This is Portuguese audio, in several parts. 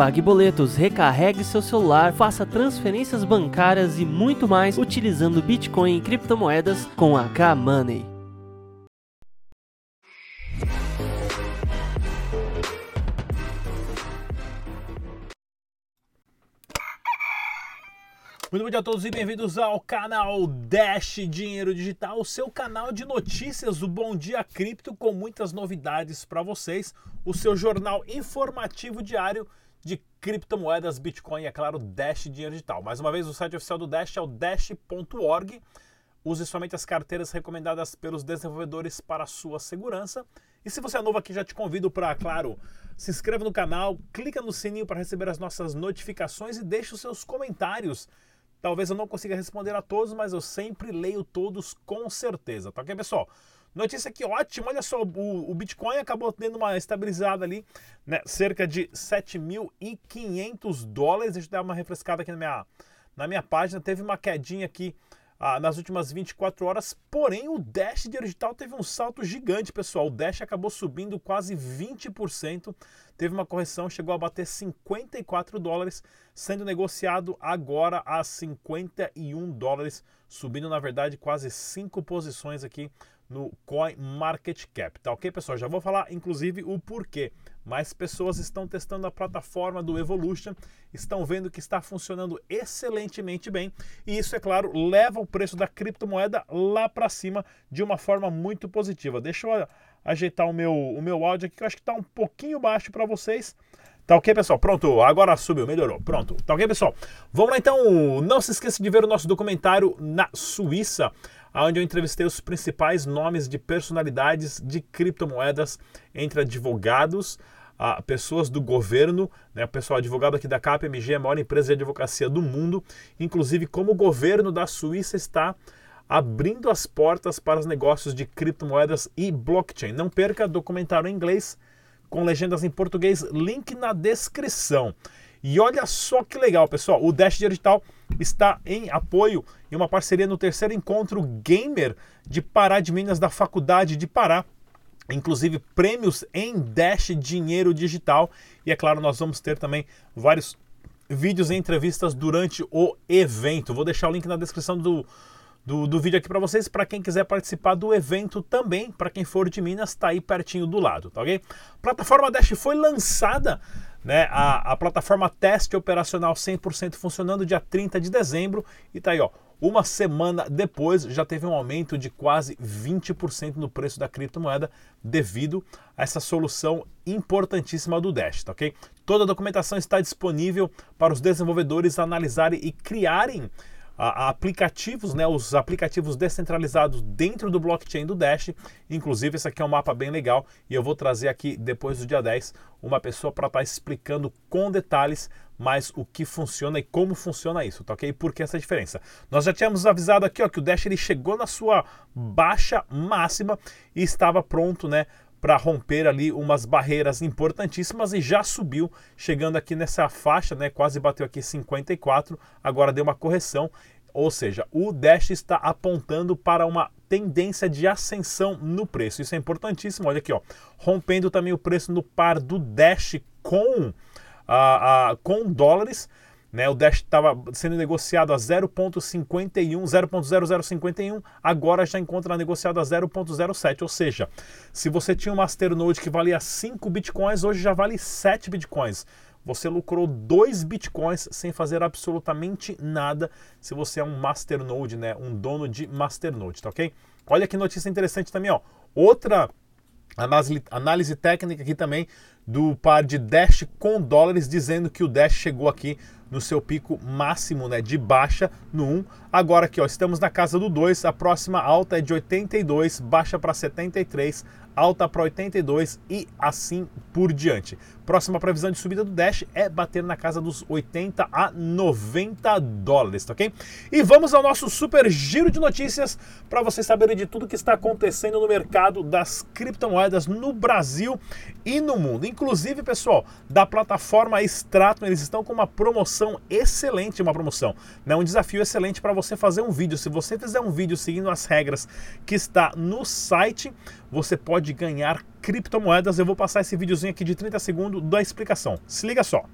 pague boletos, recarregue seu celular, faça transferências bancárias e muito mais utilizando Bitcoin e criptomoedas com a K-Money. Muito bom dia a todos e bem-vindos ao canal Dash Dinheiro Digital, o seu canal de notícias do Bom Dia Cripto com muitas novidades para vocês, o seu jornal informativo diário de criptomoedas, Bitcoin e, é claro, Dash Dinheiro Digital. Mais uma vez, o site oficial do Dash é o dash.org. Use somente as carteiras recomendadas pelos desenvolvedores para sua segurança. E se você é novo aqui, já te convido para, claro, se inscreva no canal, clica no sininho para receber as nossas notificações e deixe os seus comentários Talvez eu não consiga responder a todos, mas eu sempre leio todos com certeza, tá ok, pessoal? Notícia aqui ótima, olha só, o, o Bitcoin acabou tendo uma estabilizada ali, né, cerca de 7.500 dólares. Deixa eu dar uma refrescada aqui na minha, na minha página, teve uma quedinha aqui ah, nas últimas 24 horas. Porém, o Dash digital teve um salto gigante, pessoal. O Dash acabou subindo quase 20%. Teve uma correção, chegou a bater 54 dólares, sendo negociado agora a 51 dólares, subindo na verdade quase 5 posições aqui no Coin Market Cap, tá ok, pessoal? Já vou falar inclusive o porquê. Mais pessoas estão testando a plataforma do Evolution, estão vendo que está funcionando excelentemente bem, e isso, é claro, leva o preço da criptomoeda lá para cima de uma forma muito positiva. Deixa eu ajeitar o meu, o meu áudio aqui, que eu acho que está um pouquinho baixo para vocês. Tá ok, pessoal? Pronto, agora subiu, melhorou. Pronto. Tá ok, pessoal? Vamos lá então. Não se esqueça de ver o nosso documentário na Suíça onde eu entrevistei os principais nomes de personalidades de criptomoedas entre advogados, a pessoas do governo, né, pessoal advogado aqui da KPMG, a maior empresa de advocacia do mundo, inclusive como o governo da Suíça está abrindo as portas para os negócios de criptomoedas e blockchain. Não perca documentário em inglês com legendas em português, link na descrição. E olha só que legal, pessoal, o Dash Digital está em apoio e uma parceria no terceiro encontro gamer de Pará de Minas da Faculdade de Pará. Inclusive prêmios em Dash Dinheiro Digital. E é claro, nós vamos ter também vários vídeos e entrevistas durante o evento. Vou deixar o link na descrição do, do, do vídeo aqui para vocês, para quem quiser participar do evento também, para quem for de Minas, está aí pertinho do lado, tá ok? Plataforma Dash foi lançada né, a, a plataforma teste operacional 100% funcionando dia 30 de dezembro e tá aí, ó. Uma semana depois já teve um aumento de quase 20% no preço da criptomoeda devido a essa solução importantíssima do Dash, tá ok? Toda a documentação está disponível para os desenvolvedores analisarem e criarem aplicativos, né, os aplicativos descentralizados dentro do blockchain do Dash. Inclusive, esse aqui é um mapa bem legal e eu vou trazer aqui depois do dia 10 uma pessoa para estar tá explicando com detalhes mais o que funciona e como funciona isso, tá ok? E por que essa diferença? Nós já tínhamos avisado aqui ó, que o Dash ele chegou na sua baixa máxima e estava pronto, né? Para romper ali umas barreiras importantíssimas e já subiu, chegando aqui nessa faixa, né? Quase bateu aqui 54, agora deu uma correção, ou seja, o Dash está apontando para uma tendência de ascensão no preço. Isso é importantíssimo. Olha aqui, ó, rompendo também o preço no par do Dash com, a, com dólares. Né, o Dash estava sendo negociado a 0.51, 0.0051, agora já encontra negociado a 0.07. Ou seja, se você tinha um Masternode que valia 5 bitcoins, hoje já vale 7 bitcoins. Você lucrou 2 bitcoins sem fazer absolutamente nada se você é um Masternode, né, um dono de Masternode, tá ok? Olha que notícia interessante também, ó. Outra análise, técnica aqui também do par de Dash com dólares, dizendo que o Dash chegou aqui no seu pico máximo né, de baixa no 1. Agora aqui, ó, estamos na casa do 2, a próxima alta é de 82, baixa para 73, alta para 82 e assim por diante. Próxima previsão de subida do Dash é bater na casa dos 80 a 90 dólares, tá ok? E vamos ao nosso super giro de notícias para vocês saberem de tudo que está acontecendo no mercado das criptomoedas no Brasil e no mundo. Inclusive, pessoal, da plataforma Stratum, eles estão com uma promoção excelente, uma promoção, né? um desafio excelente para você fazer um vídeo. Se você fizer um vídeo seguindo as regras que está no site, você pode ganhar criptomoedas. Eu vou passar esse videozinho aqui de 30 segundos da explicação. Se liga só.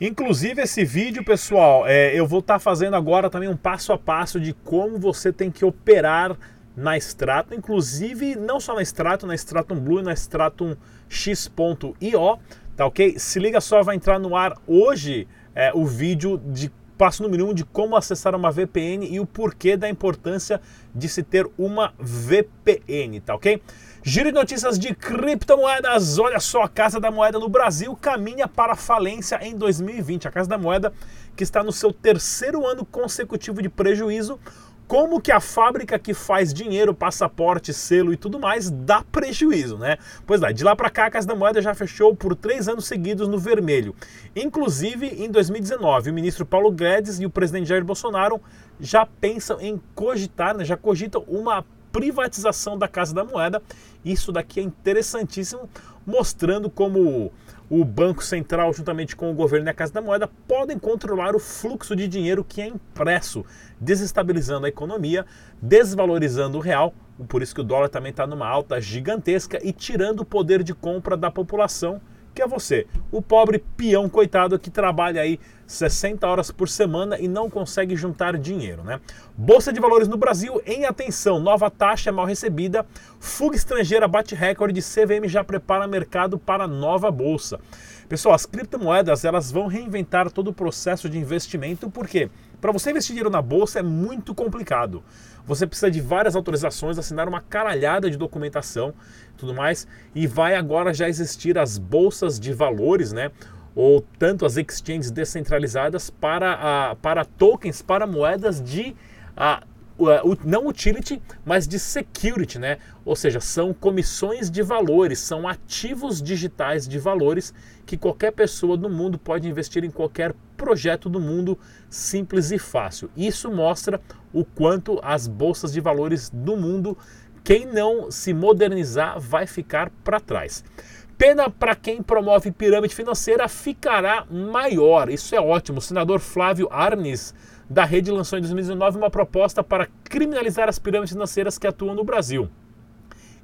Inclusive esse vídeo, pessoal, é, eu vou estar tá fazendo agora também um passo a passo de como você tem que operar na Stratum, inclusive não só na Stratum, na Stratum Blue e na Stratum X.io, tá ok? Se liga só, vai entrar no ar hoje é, o vídeo de passo 1 um de como acessar uma VPN e o porquê da importância de se ter uma VPN, tá ok? Giro de notícias de criptomoedas. Olha só, a Casa da Moeda no Brasil caminha para falência em 2020. A Casa da Moeda, que está no seu terceiro ano consecutivo de prejuízo, como que a fábrica que faz dinheiro, passaporte, selo e tudo mais dá prejuízo, né? Pois é, de lá para cá a Casa da Moeda já fechou por três anos seguidos no vermelho. Inclusive, em 2019, o ministro Paulo Guedes e o presidente Jair Bolsonaro já pensam em cogitar, né, já cogitam uma privatização da Casa da Moeda. Isso daqui é interessantíssimo, mostrando como o Banco Central, juntamente com o governo e a Casa da Moeda, podem controlar o fluxo de dinheiro que é impresso, desestabilizando a economia, desvalorizando o real, por isso que o dólar também está numa alta gigantesca e tirando o poder de compra da população que é você, o pobre peão coitado que trabalha aí 60 horas por semana e não consegue juntar dinheiro, né? Bolsa de Valores no Brasil em atenção, nova taxa mal recebida, fuga estrangeira bate recorde, CVM já prepara mercado para nova bolsa. Pessoal, as criptomoedas elas vão reinventar todo o processo de investimento, porque para você investir dinheiro na bolsa é muito complicado. Você precisa de várias autorizações, assinar uma caralhada de documentação, tudo mais, e vai agora já existir as bolsas de valores, né? Ou tanto as exchanges descentralizadas para, a, para tokens, para moedas de a, não utility, mas de security, né? Ou seja, são comissões de valores, são ativos digitais de valores que qualquer pessoa do mundo pode investir em qualquer projeto do mundo simples e fácil. Isso mostra o quanto as bolsas de valores do mundo, quem não se modernizar vai ficar para trás. Pena para quem promove pirâmide financeira ficará maior. Isso é ótimo. O senador Flávio Arnes da rede lançou em 2019 uma proposta para criminalizar as pirâmides financeiras que atuam no Brasil.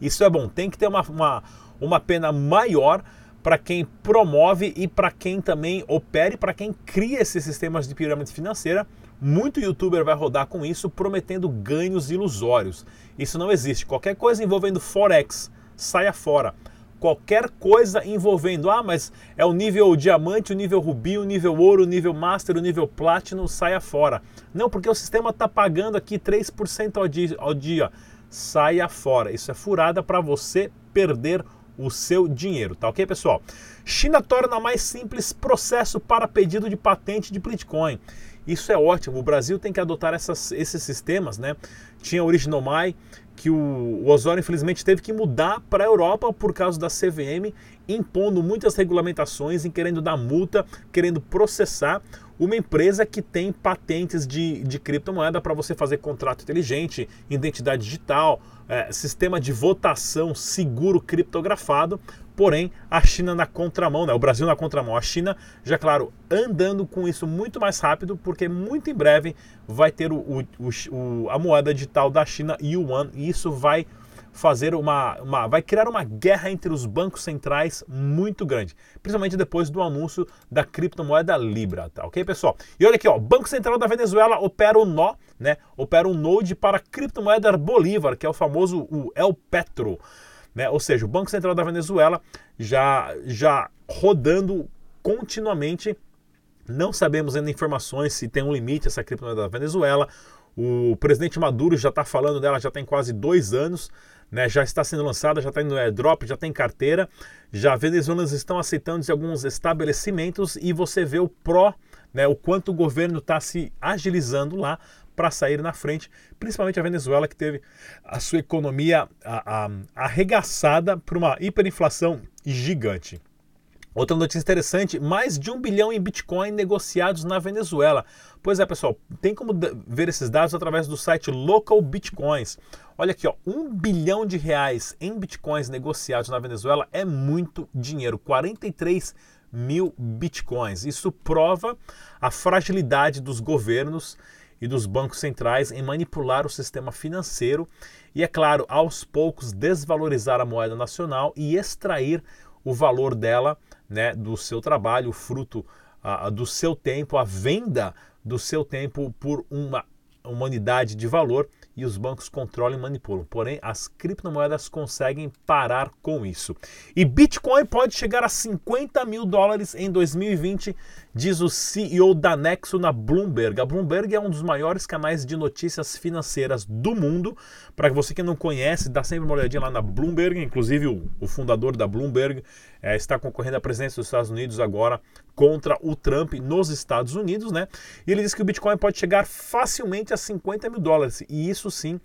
Isso é bom, tem que ter uma, uma, uma pena maior para quem promove e para quem também opere, para quem cria esses sistemas de pirâmide financeira. Muito youtuber vai rodar com isso, prometendo ganhos ilusórios. Isso não existe. Qualquer coisa envolvendo Forex, saia fora qualquer coisa envolvendo, ah, mas é o nível diamante, o nível rubi, o nível ouro, o nível master, o nível platinum, saia fora. Não, porque o sistema está pagando aqui 3% ao dia, ao dia. Saia fora. Isso é furada para você perder o seu dinheiro, tá ok, pessoal? China torna mais simples processo para pedido de patente de Bitcoin. Isso é ótimo. O Brasil tem que adotar essas, esses sistemas, né? Tinha Original My, que o, o Osório infelizmente teve que mudar para a Europa por causa da CVM, impondo muitas regulamentações e querendo dar multa, querendo processar uma empresa que tem patentes de, de criptomoeda para você fazer contrato inteligente, identidade digital, é, sistema de votação seguro criptografado, porém a China na contramão, né? o Brasil na contramão, a China já, claro, andando com isso muito mais rápido, porque muito em breve vai ter o, o, o a moeda digital da China, Yuan, e isso vai fazer uma, uma, vai criar uma guerra entre os bancos centrais muito grande, principalmente depois do anúncio da criptomoeda Libra, tá ok, pessoal? E olha aqui, ó, Banco Central da Venezuela opera o nó, né? Opera um node para a criptomoeda Bolívar, que é o famoso o El Petro, né? Ou seja, o Banco Central da Venezuela já já rodando continuamente não sabemos ainda informações se tem um limite essa criptomoeda da Venezuela. O presidente Maduro já está falando dela já tem quase dois anos né, já está sendo lançada, já está no airdrop, já tem carteira, já venezuelanos estão aceitando de alguns estabelecimentos e você vê o pró, né, o quanto o governo está se agilizando lá para sair na frente, principalmente a Venezuela que teve a sua economia a, a, arregaçada por uma hiperinflação gigante. Outra notícia interessante: mais de um bilhão em Bitcoin negociados na Venezuela. Pois é, pessoal, tem como ver esses dados através do site Local Bitcoins. Olha aqui, ó, um bilhão de reais em Bitcoins negociados na Venezuela é muito dinheiro. 43 mil Bitcoins. Isso prova a fragilidade dos governos e dos bancos centrais em manipular o sistema financeiro e, é claro, aos poucos desvalorizar a moeda nacional e extrair o valor dela né, do seu trabalho, o fruto do seu tempo, a venda do seu tempo por uma, uma unidade de valor e os bancos controlam e manipulam. Porém, as criptomoedas conseguem parar com isso. E Bitcoin pode chegar a 50 mil dólares em 2020, diz o CEO da Nexo na Bloomberg. A Bloomberg é um dos maiores canais de notícias financeiras do mundo. Para você que não conhece, dá sempre uma olhadinha lá na Bloomberg. Inclusive, o, o fundador da Bloomberg é, está concorrendo à presidência dos Estados Unidos agora contra o Trump nos Estados Unidos, né? E ele diz que o Bitcoin pode chegar facilmente a 50 mil dólares. E isso sim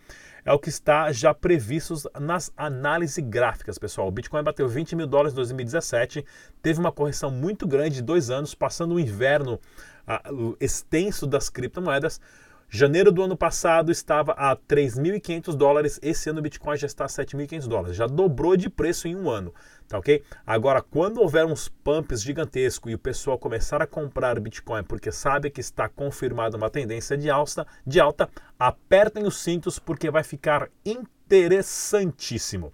é o que está já previsto nas análises gráficas, pessoal. O Bitcoin bateu 20 mil dólares em 2017, teve uma correção muito grande de dois anos, passando o inverno uh, extenso das criptomoedas. Janeiro do ano passado estava a 3.500 dólares, esse ano o Bitcoin já está a 7.500 dólares, já dobrou de preço em um ano, tá ok? Agora, quando houver uns pumps gigantescos e o pessoal começar a comprar Bitcoin porque sabe que está confirmada uma tendência de alta, de alta, apertem os cintos porque vai ficar interessantíssimo.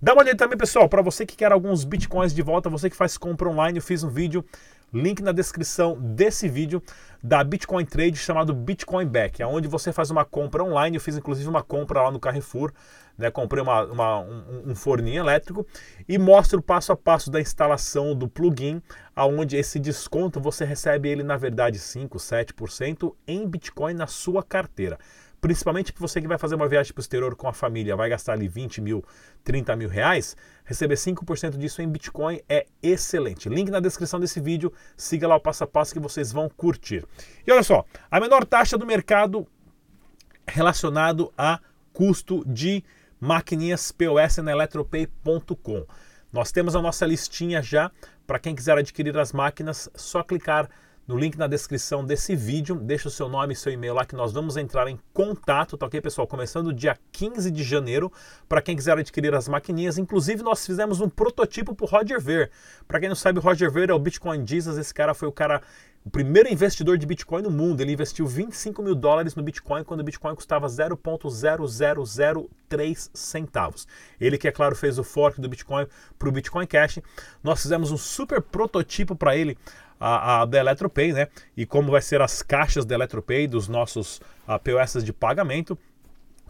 Dá uma olhada também, pessoal, para você que quer alguns bitcoins de volta, você que faz compra online, eu fiz um vídeo link na descrição desse vídeo da Bitcoin Trade chamado Bitcoin Back, onde você faz uma compra online. Eu fiz inclusive uma compra lá no Carrefour, né? comprei uma, uma um, um, forninho elétrico e mostro o passo a passo da instalação do plugin, aonde esse desconto você recebe ele na verdade 5, 7% em Bitcoin na sua carteira principalmente para você que vai fazer uma viagem para o exterior com a família, vai gastar ali 20 mil, 30 mil reais, receber 5% disso em Bitcoin é excelente. Link na descrição desse vídeo, siga lá o passo a passo que vocês vão curtir. E olha só, a menor taxa do mercado relacionado a custo de maquininhas POS na eletropay.com. Nós temos a nossa listinha já, para quem quiser adquirir as máquinas, só clicar no link na descrição desse vídeo. Deixa o seu nome e seu e-mail lá que nós vamos entrar em contato, tá ok, pessoal? Começando dia 15 de janeiro, para quem quiser adquirir as maquininhas. Inclusive, nós fizemos um prototipo para o Roger Ver. Para quem não sabe, Roger Ver é o Bitcoin Jesus. Esse cara foi o cara o primeiro investidor de Bitcoin no mundo. Ele investiu 25 mil dólares no Bitcoin quando o Bitcoin custava 0,0003 centavos. Ele que, é claro, fez o fork do Bitcoin para o Bitcoin Cash. Nós fizemos um super prototipo para ele a, a da Eletropay, né? E como vai ser as caixas da Eletropay dos nossos a, POS de pagamento.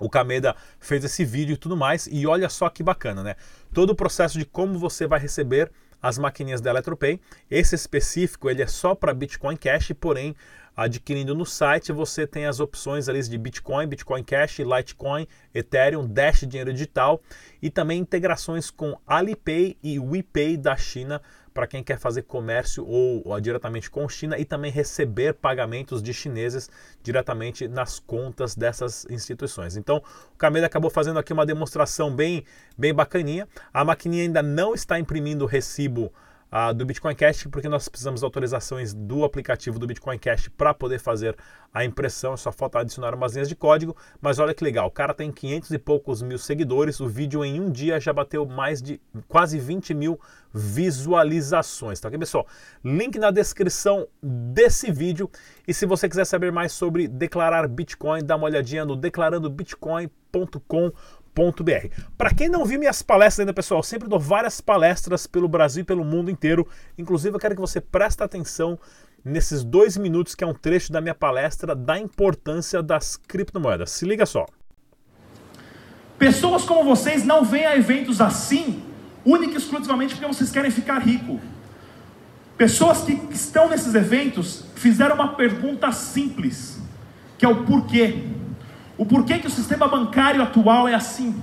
O Kameda fez esse vídeo e tudo mais. E olha só que bacana, né? Todo o processo de como você vai receber as maquininhas da Eletropay. Esse específico ele é só para Bitcoin Cash, porém adquirindo no site você tem as opções ali de Bitcoin, Bitcoin Cash, Litecoin, Ethereum, Dash dinheiro digital e também integrações com Alipay e WePay da China para quem quer fazer comércio ou, ou, diretamente com China e também receber pagamentos de chineses diretamente nas contas dessas instituições. Então, o Kameda acabou fazendo aqui uma demonstração bem, bem bacaninha. A maquininha ainda não está imprimindo o recibo uh, do Bitcoin Cash, porque nós precisamos de autorizações do aplicativo do Bitcoin Cash para poder fazer a impressão. Só falta adicionar umas linhas de código. Mas olha que legal, o cara tem 500 e poucos mil seguidores. O vídeo em um dia já bateu mais de quase 20 mil visualizações. Tá aqui, pessoal? Link na descrição desse vídeo. E se você quiser saber mais sobre declarar Bitcoin, dá uma olhadinha no declarandobitcoin.com para quem não viu minhas palestras ainda, pessoal, sempre dou várias palestras pelo Brasil e pelo mundo inteiro. Inclusive, eu quero que você preste atenção nesses dois minutos, que é um trecho da minha palestra da importância das criptomoedas. Se liga só. Pessoas como vocês não vêm a eventos assim, única e exclusivamente porque vocês querem ficar rico. Pessoas que estão nesses eventos fizeram uma pergunta simples, que é o porquê. O porquê que o sistema bancário atual é assim.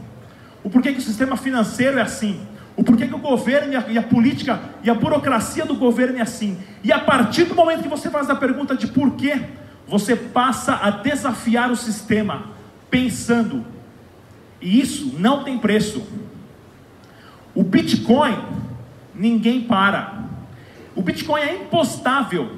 O porquê que o sistema financeiro é assim. O porquê que o governo e a, e a, política e a burocracia do governo é assim. E a partir do momento que você faz a pergunta de porquê, você passa a desafiar o sistema, pensando. E isso não tem preço. O Bitcoin, ninguém para. O Bitcoin é impostável.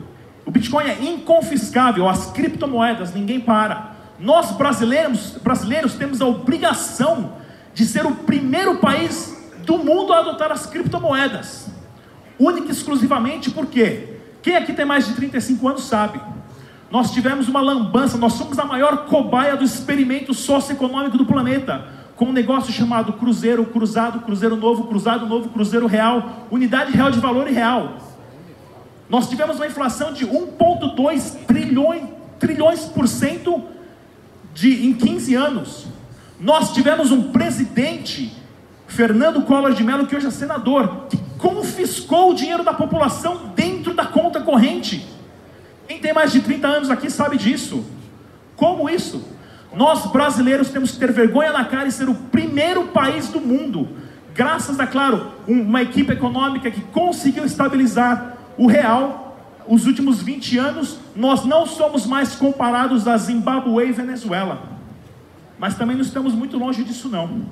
O Bitcoin é inconfiscável. As criptomoedas, ninguém para. Nós brasileiros, brasileiros temos a obrigação de ser o primeiro país do mundo a adotar as criptomoedas. Única e exclusivamente porque quem aqui tem mais de 35 anos sabe. Nós tivemos uma lambança, nós somos a maior cobaia do experimento socioeconômico do planeta, com um negócio chamado Cruzeiro, Cruzado, Cruzeiro Novo, Cruzado Novo, Cruzeiro Real, Unidade Real de Valor e Real. Nós tivemos uma inflação de 1,2 trilhões, trilhões por cento de, em 15 anos. Nós tivemos um presidente, Fernando Collor de Mello, que hoje é senador, que confiscou o dinheiro da população dentro da conta corrente. Quem tem mais de 30 anos aqui sabe disso. Como isso? Nós brasileiros temos que ter vergonha na cara e ser o primeiro país do mundo, graças a, claro, uma equipe econômica que conseguiu estabilizar o real. Os últimos 20 anos, nós não somos mais comparados a Zimbábue e Venezuela, mas também não estamos muito longe disso, não.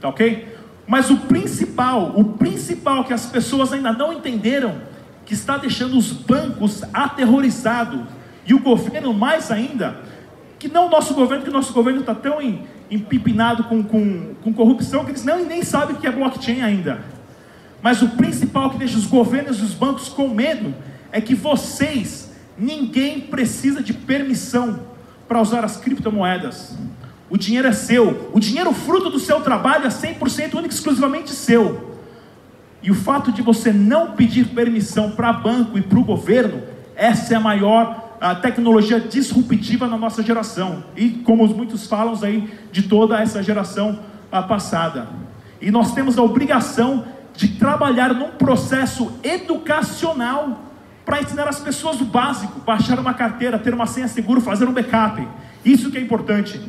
Tá ok? Mas o principal, o principal que as pessoas ainda não entenderam, que está deixando os bancos aterrorizados e o governo mais ainda, que não o nosso governo, que o nosso governo está tão empipinado com, com, com corrupção que eles não, nem sabem o que é blockchain ainda. Mas o principal que deixa os governos e os bancos com medo é que vocês, ninguém precisa de permissão para usar as criptomoedas. O dinheiro é seu. O dinheiro fruto do seu trabalho é 100% único exclusivamente seu. E o fato de você não pedir permissão para banco e para o governo, essa é a maior a tecnologia disruptiva na nossa geração. E como muitos falam aí, de toda essa geração passada. E nós temos a obrigação de trabalhar num processo educacional para ensinar as pessoas o básico, baixar uma carteira, ter uma senha segura, fazer um backup. Isso que é importante.